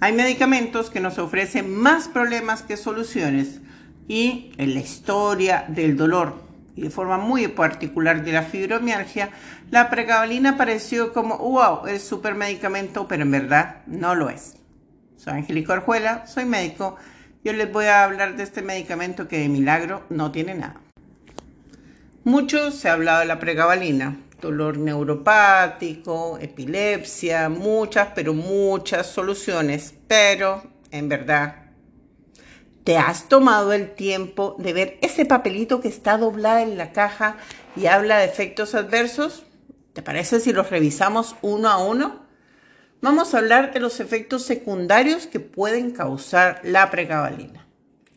Hay medicamentos que nos ofrecen más problemas que soluciones y en la historia del dolor y de forma muy particular de la fibromialgia, la pregabalina pareció como, wow, es super medicamento, pero en verdad no lo es. Soy Angélica Orjuela, soy médico. Yo les voy a hablar de este medicamento que de milagro no tiene nada. Mucho se ha hablado de la pregabalina, dolor neuropático, epilepsia, muchas, pero muchas soluciones, pero en verdad ¿Te has tomado el tiempo de ver ese papelito que está doblado en la caja y habla de efectos adversos? ¿Te parece si los revisamos uno a uno? Vamos a hablar de los efectos secundarios que pueden causar la pregabalina.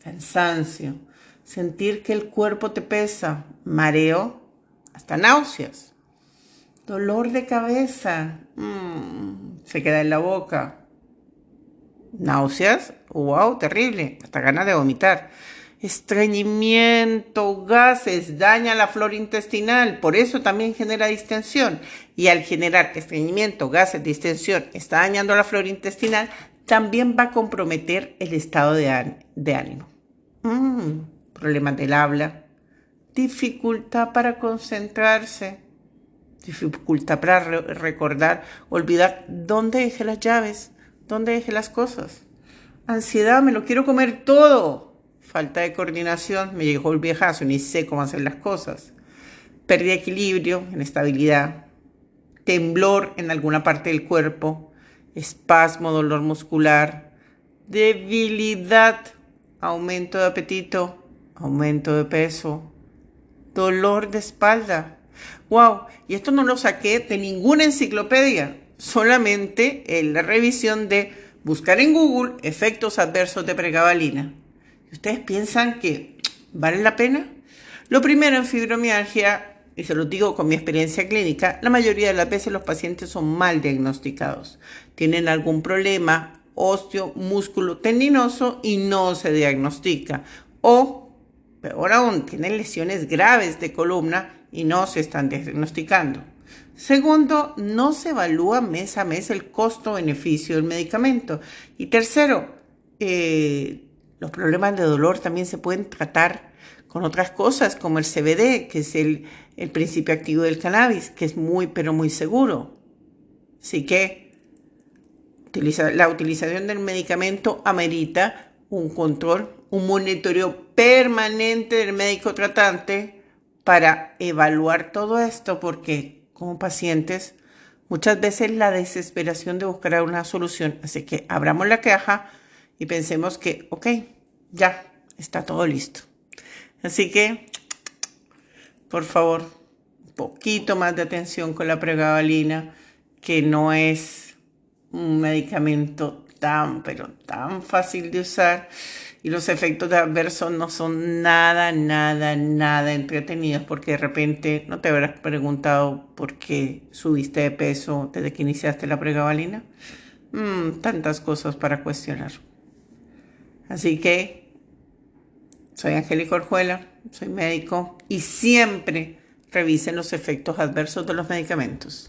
Cansancio, sentir que el cuerpo te pesa, mareo, hasta náuseas, dolor de cabeza, mm, se queda en la boca, náuseas, wow, terrible, hasta ganas de vomitar. Estreñimiento, gases, daña la flora intestinal, por eso también genera distensión. Y al generar estreñimiento, gases, distensión, está dañando la flora intestinal, también va a comprometer el estado de, ánimo. Mm, problemas del habla, dificultad para concentrarse, dificultad para recordar, olvidar dónde dejé las llaves, dónde dejé las cosas. Ansiedad, me lo quiero comer todo. Falta de coordinación, me llegó el viejazo, ni sé cómo hacer las cosas. Pérdida equilibrio, inestabilidad. Temblor en alguna parte del cuerpo. Espasmo, dolor muscular. Debilidad, aumento de apetito, aumento de peso. Dolor de espalda. ¡Wow! Y esto no lo saqué de ninguna enciclopedia, solamente en la revisión de buscar en Google efectos adversos de pregabalina. ¿Ustedes piensan que vale la pena? Lo primero en fibromialgia, y se lo digo con mi experiencia clínica, la mayoría de las veces los pacientes son mal diagnosticados. Tienen algún problema óseo, músculo, tendinoso y no se diagnostica. O, peor aún, tienen lesiones graves de columna y no se están diagnosticando. Segundo, no se evalúa mes a mes el costo-beneficio del medicamento. Y tercero, eh, los problemas de dolor también se pueden tratar con otras cosas como el CBD, que es el, principio activo del cannabis, que es muy, pero muy seguro. Así que la utilización del medicamento amerita un control, un monitoreo permanente del médico tratante para evaluar todo esto, porque como pacientes, muchas veces la desesperación de buscar una solución. Así que abramos la caja y pensemos que, ok, ya está todo listo. Así que, por favor, un poquito más de atención con la pregabalina, que no es un medicamento tan, pero tan fácil de usar y los efectos adversos no son nada, nada, nada entretenidos porque de repente no te habrás preguntado por qué subiste de peso desde que iniciaste la pregabalina. Mm, tantas cosas para cuestionar. Así que soy Angélica Orjuela, soy médico y siempre revisen los efectos adversos de los medicamentos.